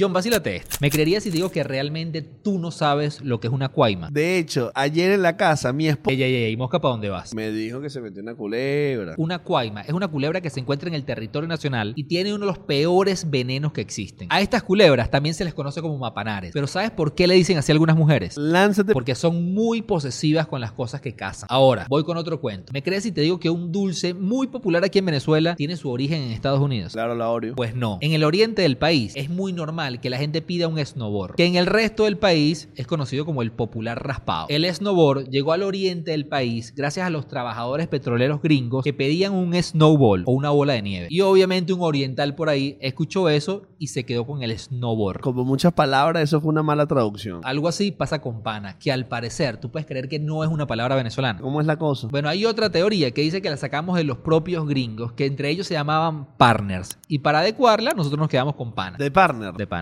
John, vacílate esto. Me creerías si te digo que realmente tú no sabes lo que es una cuaima. De hecho, ayer en la casa, mi esposa Ey, ey, ey, mosca, ¿para dónde vas? me dijo que se metió una culebra. Una cuaima es una culebra que se encuentra en el territorio nacional y tiene uno de los peores venenos que existen. A estas culebras también se les conoce como mapanares. Pero ¿sabes por qué le dicen así a algunas mujeres? Lánzate. Porque son muy posesivas con las cosas que cazan. Ahora, voy con otro cuento. ¿Me crees si te digo que un dulce muy popular aquí en Venezuela tiene su origen en Estados Unidos? Claro, la Oreo. Pues no. En el oriente del país es muy normal que la gente pida un snowboard, que en el resto del país es conocido como el popular raspado. El snowboard llegó al oriente del país gracias a los trabajadores petroleros gringos que pedían un snowball o una bola de nieve. Y obviamente un oriental por ahí escuchó eso y se quedó con el snowboard. Como muchas palabras, eso fue una mala traducción. Algo así pasa con pana, que al parecer tú puedes creer que no es una palabra venezolana. ¿Cómo es la cosa? Bueno, hay otra teoría que dice que la sacamos de los propios gringos, que entre ellos se llamaban partners. Y para adecuarla, nosotros nos quedamos con pana. De partner. De pana.